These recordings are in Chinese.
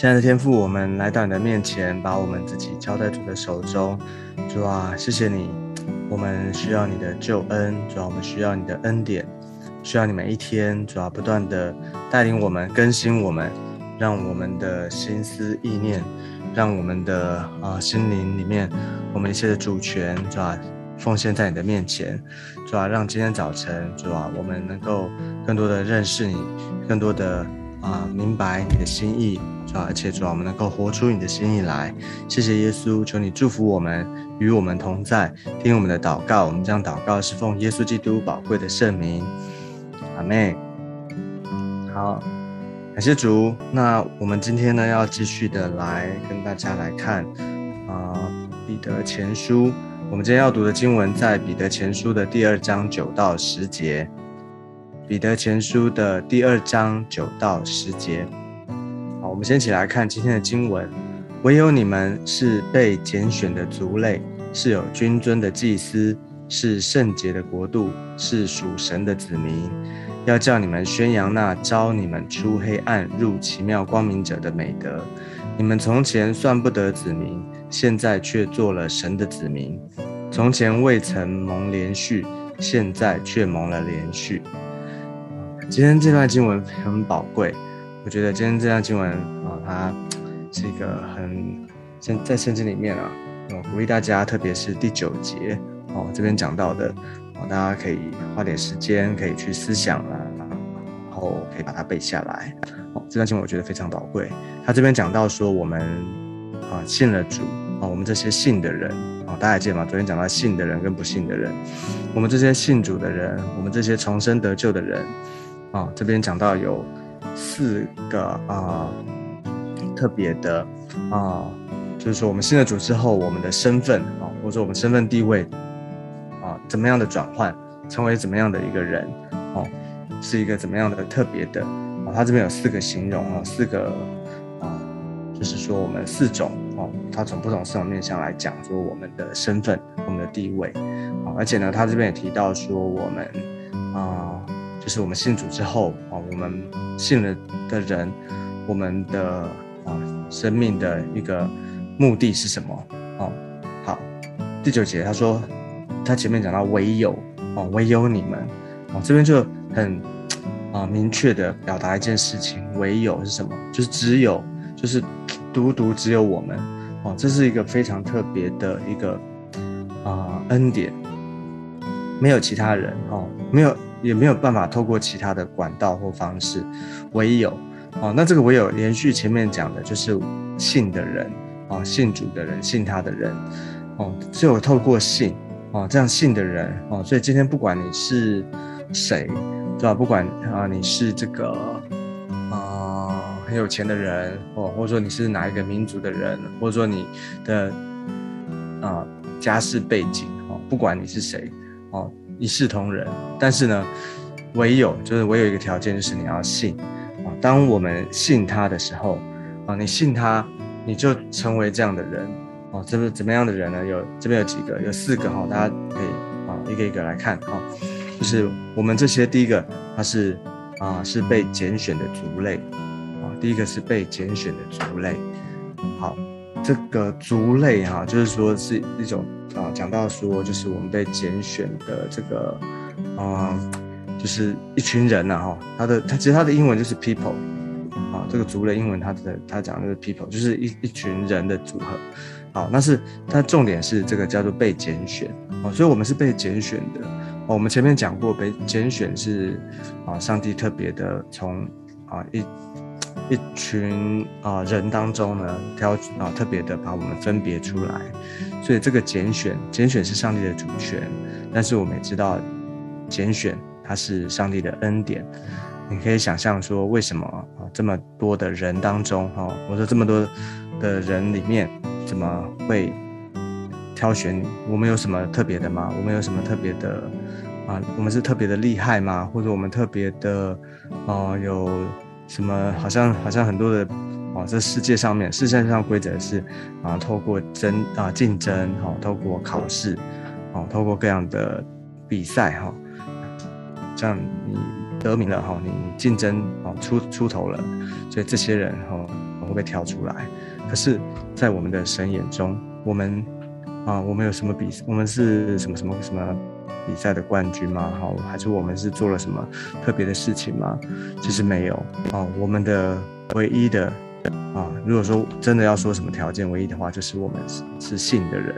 亲爱的天父，我们来到你的面前，把我们自己交在主的手中。主啊，谢谢你，我们需要你的救恩，主啊，我们需要你的恩典，需要你每一天，主啊，不断的带领我们，更新我们，让我们的心思意念，让我们的啊心灵里面，我们一切的主权，主啊，奉献在你的面前，主啊，让今天早晨，主啊，我们能够更多的认识你，更多的啊明白你的心意。主而且主啊，我们能够活出你的心意来。谢谢耶稣，求你祝福我们，与我们同在，听我们的祷告。我们将祷告是奉耶稣基督宝贵的圣名。阿妹，好，感谢主。那我们今天呢，要继续的来跟大家来看啊，彼得前书。我们今天要读的经文在彼得前书的第二章九到十节。彼得前书的第二章九到十节。我们先起来看今天的经文：唯有你们是被拣选的族类，是有君尊的祭司，是圣洁的国度，是属神的子民。要叫你们宣扬那招你们出黑暗入奇妙光明者的美德。你们从前算不得子民，现在却做了神的子民；从前未曾蒙连续，现在却蒙了连续。今天这段经文很宝贵。我觉得今天这段经文啊，它是一个很圣在圣经里面啊，我鼓励大家，特别是第九节哦，这边讲到的哦，大家可以花点时间，可以去思想啊，然后可以把它背下来。哦，这段经文我觉得非常宝贵。他这边讲到说，我们啊信了主啊，我们这些信的人啊，大家记得吗？昨天讲到信的人跟不信的人，我们这些信主的人，我们这些重生得救的人啊，这边讲到有。四个啊，特别的啊，就是说我们信了主之后，我们的身份啊，或者说我们身份地位啊，怎么样的转换，成为怎么样的一个人哦，是一个怎么样的特别的啊？他这边有四个形容啊，四个啊，就是说我们四种哦，他从不同四种面向来讲说我们的身份、我们的地位啊，而且呢，他这边也提到说我们啊。就是我们信主之后啊，我们信了的人，我们的啊生命的一个目的是什么？哦，好，第九节他说，他前面讲到唯有哦，唯有你们哦，这边就很啊明确的表达一件事情，唯有是什么？就是只有，就是 独独只有我们哦，这是一个非常特别的一个啊恩典，没有其他人哦，没有。也没有办法透过其他的管道或方式，唯有哦，那这个唯有连续前面讲的就是信的人哦，信主的人，信他的人哦，只有透过信哦，这样信的人哦，所以今天不管你是谁，对吧？不管啊，你是这个啊很有钱的人哦，或者说你是哪一个民族的人，或者说你的啊家世背景哦，不管你是谁哦。一视同仁，但是呢，唯有就是唯有一个条件，就是你要信啊。当我们信他的时候啊，你信他，你就成为这样的人哦。这个怎么样的人呢？有这边有几个，有四个哈，大家可以啊一个一个来看哈。就是我们这些第一个，他是啊是被拣选的族类啊。第一个是被拣选的族类，好。这个族类哈，就是说是一种啊，讲到说就是我们被拣选的这个，嗯，就是一群人呐哈。他的他其实他的英文就是 people 啊，这个族类英文他的他讲的是 people，就是一一群人的组合。好，那是它重点是这个叫做被拣选啊，所以我们是被拣选的。我们前面讲过，被拣选是啊，上帝特别的从啊一。一群啊人当中呢，挑啊特别的把我们分别出来，所以这个拣选，拣选是上帝的主权，但是我们也知道，拣选它是上帝的恩典。你可以想象说，为什么啊这么多的人当中，哈，我说这么多的人里面，怎么会挑选你？我们有什么特别的吗？我们有什么特别的啊？我们是特别的厉害吗？或者我们特别的啊有？什么？好像好像很多的哦，这世界上面世界上规则是啊，透过争啊竞争哈，透过考试哦，透过各样的比赛哈，这样你得名了哈，你竞争哦出出头了，所以这些人哈，会被挑出来。可是，在我们的神眼中，我们啊，我们有什么比？我们是什么什么什么比赛的冠军吗？好，还是我们是做了什么特别的事情吗？其实没有啊。我们的唯一的啊，如果说真的要说什么条件，唯一的话就是我们是是信的人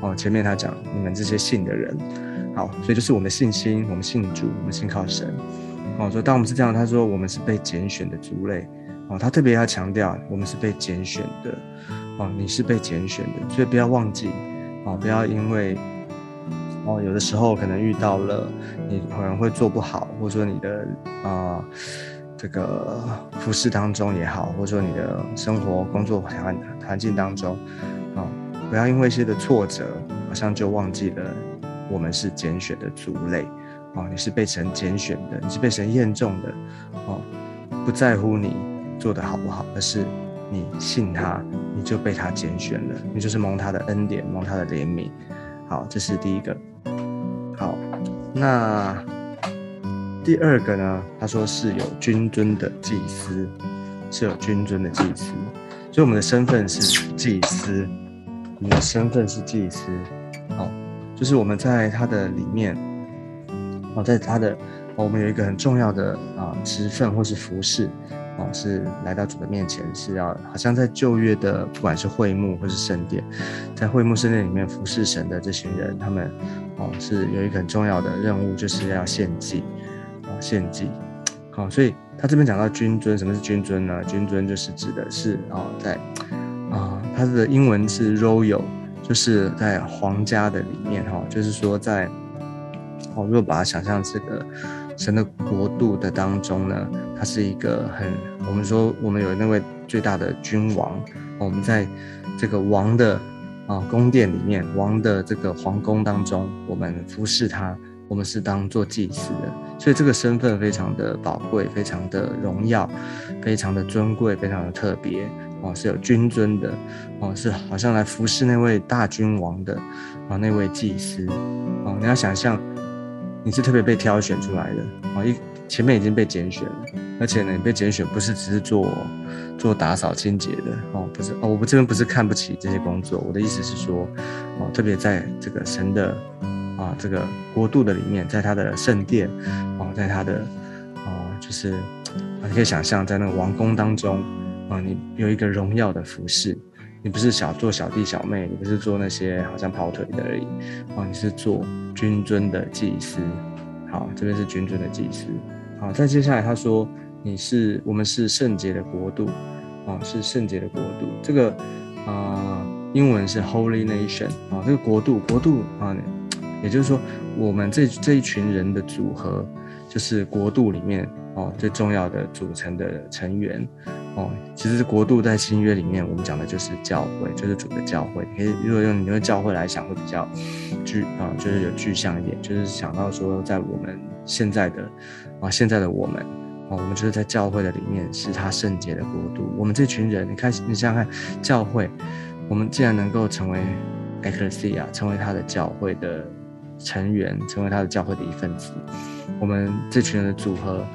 哦。前面他讲你们这些信的人，好，所以就是我们信心，我们信主，我们信靠神。哦，说当我们是这样，他说我们是被拣选的族类。哦，他特别要强调，我们是被拣选的。哦，你是被拣选的，所以不要忘记。哦，不要因为哦，有的时候可能遇到了，你可能会做不好，或者说你的啊这个服饰当中也好，或者说你的生活工作环环境当中，啊，不要因为一些的挫折，好像就忘记了我们是拣选的族类。哦，你是被神拣选的，你是被神验中的，哦，不在乎你做的好不好，而是你信他，你就被他拣选了，你就是蒙他的恩典，蒙他的怜悯。好，这是第一个。那第二个呢？他说是有君尊的祭司，是有君尊的祭司，所以我们的身份是祭司，我们的身份是祭司。好，就是我们在他的里面。哦，在他的，我们有一个很重要的啊职分或是服饰，哦，是来到主的面前，是要好像在旧约的，不管是会幕或是圣殿，在会幕圣殿里面服侍神的这群人，他们哦是有一个很重要的任务，就是要献祭，啊献祭，好，所以他这边讲到君尊，什么是君尊呢？君尊就是指的是哦，在啊，它的英文是 royal，就是在皇家的里面哈，就是说在。哦，如果把它想象这个神的国度的当中呢，它是一个很，我们说我们有那位最大的君王，我们在这个王的啊宫殿里面，王的这个皇宫当中，我们服侍他，我们是当做祭司的，所以这个身份非常的宝贵，非常的荣耀，非常的尊贵，非常的特别哦，是有君尊的哦，是好像来服侍那位大君王的啊那位祭司哦，你要想象。你是特别被挑选出来的啊！一前面已经被拣选了，而且呢，你被拣选不是只是做做打扫清洁的哦，不是哦，我们这边不是看不起这些工作，我的意思是说，哦，特别在这个神的啊这个国度的里面，在他的圣殿哦，在他的啊，就是你可以想象在那个王宫当中啊，你有一个荣耀的服饰。你不是小做小弟小妹，你不是做那些好像跑腿的而已，哦，你是做君尊的祭司。好，这边是君尊的祭司。好，再接下来他说你是我们是圣洁的国度，哦，是圣洁的国度。这个啊，英文是 Holy Nation 啊，这个国度国度啊，也就是说我们这这一群人的组合就是国度里面哦最重要的组成的成员。哦，其实国度在新约里面，我们讲的就是教会，就是主的教会。可以如果用你用教会来想，会比较具啊，就是有具象一点，就是想到说，在我们现在的啊，现在的我们啊，我们就是在教会的里面，是他圣洁的国度。我们这群人，你看，你想想看，教会，我们既然能够成为 ecclesia，成为他的教会的成员，成为他的教会的一份子，我们这群人的组合，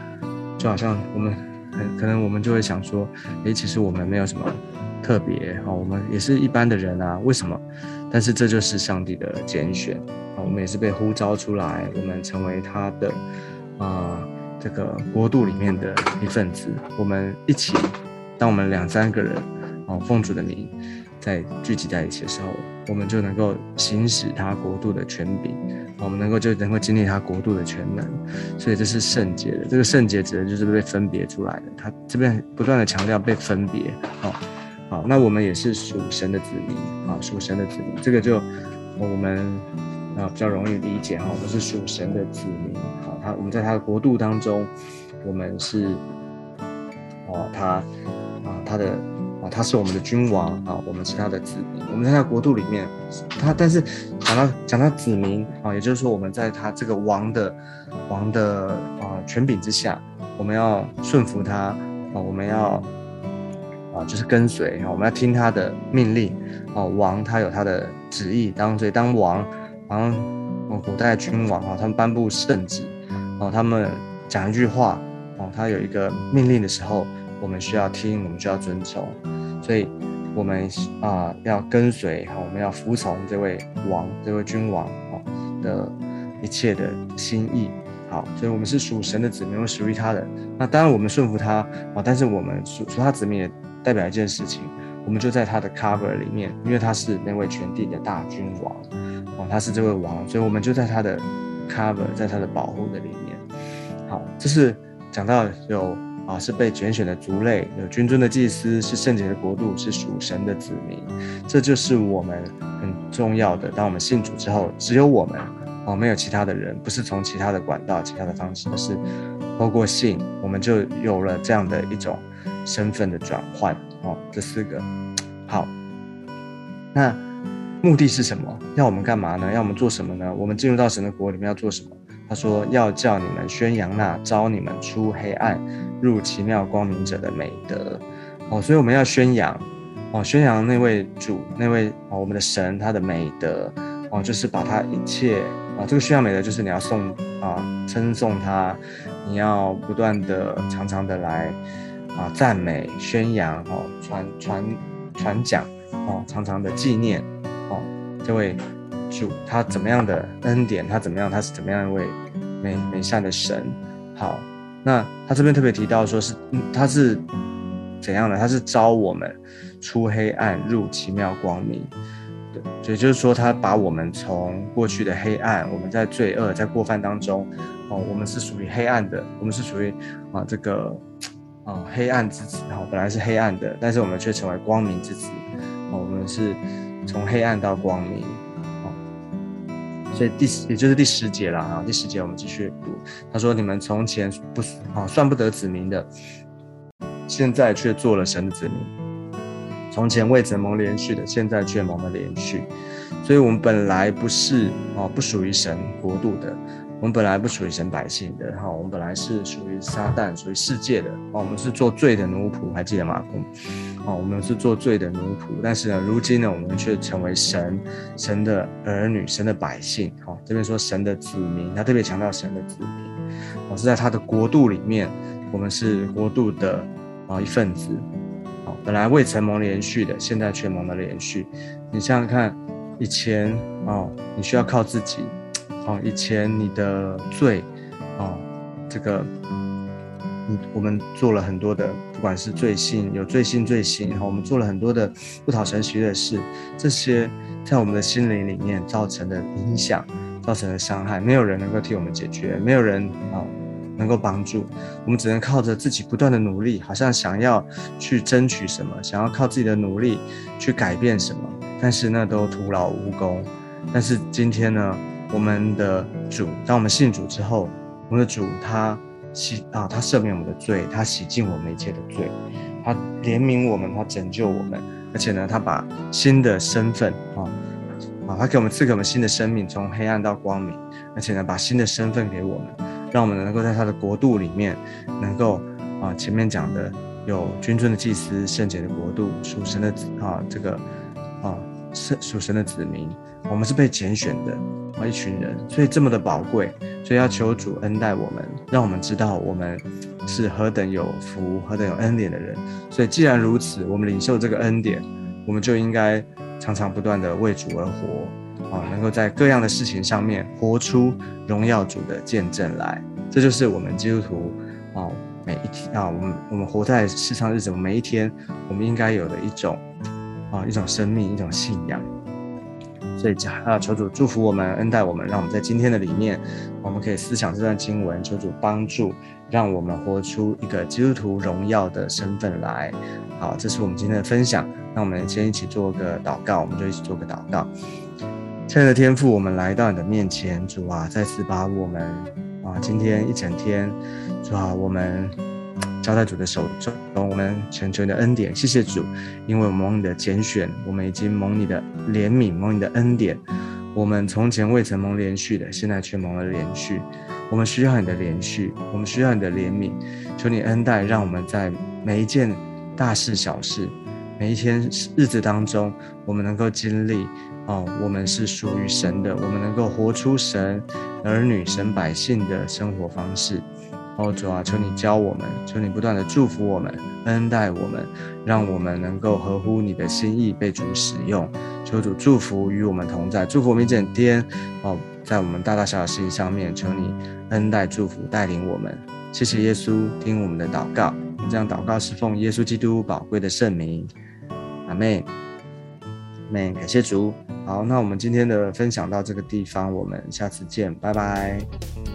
就好像我们。可能我们就会想说，诶，其实我们没有什么特别啊，我们也是一般的人啊，为什么？但是这就是上帝的拣选啊，我们也是被呼召出来，我们成为他的啊这个国度里面的一份子，我们一起，当我们两三个人啊奉主的名在聚集在一起的时候。我们就能够行使他国度的权柄，我们能够就能够经历他国度的全能，所以这是圣洁的。这个圣洁指的就是被分别出来的。他这边不断的强调被分别，好，好，那我们也是属神的子民，啊，属神的子民，这个就我们啊比较容易理解哈，我们是属神的子民，好，他我们在他的国度当中，我们是，哦，他啊他的。啊他是我们的君王啊，我们是他的子民。我们在他国度里面，他但是讲到讲到子民啊，也就是说我们在他这个王的王的啊权柄之下，我们要顺服他啊，我们要啊就是跟随啊，我们要听他的命令啊。王他有他的旨意，当所以当王，然后古代君王啊，他们颁布圣旨哦，他们讲一句话哦，他有一个命令的时候。我们需要听，我们需要遵从，所以我们啊要跟随哈，我们要服从这位王，这位君王啊的一切的心意。好，所以我们是属神的子民，我们属于他的。那当然我们顺服他啊，但是我们属属他子民也代表一件事情，我们就在他的 cover 里面，因为他是那位全地的大君王哦，他是这位王，所以我们就在他的 cover，在他的保护的里面。好，这是讲到有啊，是被拣选的族类，有君尊的祭司，是圣洁的国度，是属神的子民。这就是我们很重要的。当我们信主之后，只有我们。哦，没有其他的人，不是从其他的管道、其他的方式，而是透过信，我们就有了这样的一种身份的转换。哦，这四个好，那目的是什么？要我们干嘛呢？要我们做什么呢？我们进入到神的国里面要做什么？他说要叫你们宣扬那招你们出黑暗入奇妙光明者的美德。哦，所以我们要宣扬，哦，宣扬那位主，那位哦，我们的神他的美德。哦，就是把他一切。啊，这个宣扬美德就是你要颂啊，称颂他，你要不断的、常常的来啊赞美、宣扬哦，传传传讲哦，常常的纪念哦，这位主他怎么样的恩典，他怎么样，他是怎么样一位美美善的神。好，那他这边特别提到说是，他是怎样的？他是招我们出黑暗入奇妙光明。对也就是说，他把我们从过去的黑暗，我们在罪恶、在过犯当中，哦，我们是属于黑暗的，我们是属于啊这个啊黑暗之子，哈，本来是黑暗的，但是我们却成为光明之子，哦，我们是从黑暗到光明，哦，所以第十也就是第十节了啊，第十节我们继续读，他说：你们从前不啊算不得子民的，现在却做了神的子民。从前未曾蒙连续的，现在却蒙了连续，所以我们本来不是哦，不属于神国度的，我们本来不属于神百姓的哈，我们本来是属于撒旦、属于世界的哦，我们是做罪的奴仆，还记得吗？哦，我们是做罪的奴仆，但是呢，如今呢，我们却成为神神的儿女、神的百姓。哦，这边说神的子民，他特别强调神的子民，哦，是在他的国度里面，我们是国度的啊一份子。本来未曾蒙连续的，现在却蒙了连续。你想想看，以前哦，你需要靠自己，哦，以前你的罪，哦，这个，你我们做了很多的，不管是罪性有罪性罪行，然后我们做了很多的不讨神喜悦的事，这些在我们的心灵里面造成的影响，造成的伤害，没有人能够替我们解决，没有人啊。能够帮助我们，只能靠着自己不断的努力，好像想要去争取什么，想要靠自己的努力去改变什么，但是那都徒劳无功。但是今天呢，我们的主，当我们信主之后，我们的主他洗啊，他赦免我们的罪，他洗净我们一切的罪，他怜悯我们，他拯救我们，而且呢，他把新的身份啊啊，他给我们赐给我们新的生命，从黑暗到光明，而且呢，把新的身份给我们。让我们能够在他的国度里面，能够啊，前面讲的有君尊的祭司、圣洁的国度、属神的啊，这个啊，圣属神的子民，我们是被拣选的啊，一群人，所以这么的宝贵，所以要求主恩待我们，让我们知道我们是何等有福、何等有恩典的人。所以既然如此，我们领受这个恩典，我们就应该常常不断的为主而活。啊，能够在各样的事情上面活出荣耀主的见证来，这就是我们基督徒啊，每一天啊，我们我们活在世上日子，每一天我们应该有的一种啊，一种生命，一种信仰。所以啊，求主祝福我们，恩待我们，让我们在今天的里面，我们可以思想这段经文，求主帮助，让我们活出一个基督徒荣耀的身份来。好，这是我们今天的分享。那我们先一起做个祷告，我们就一起做个祷告。亲爱的天父，我们来到你的面前，主啊，再次把我们啊，今天一整天，主啊，我们交在主的手中，我们全求你的恩典。谢谢主，因为我们蒙你的拣选，我们已经蒙你的怜悯，蒙你的恩典。我们从前未曾蒙连续的，现在却蒙了连续。我们需要你的连续，我们需要你的怜悯。求你恩待，让我们在每一件大事小事，每一天日子当中，我们能够经历。哦，我们是属于神的，我们能够活出神儿女、神百姓的生活方式。哦，主啊，求你教我们，求你不断的祝福我们，恩待我们，让我们能够合乎你的心意被主使用。求主祝福与我们同在，祝福我们一整天哦，在我们大大小小事情上面，求你恩待祝福带领我们。谢谢耶稣，听我们的祷告。我们这样祷告是奉耶稣基督宝贵的圣名，阿妹，妹，感谢主。好，那我们今天的分享到这个地方，我们下次见，拜拜。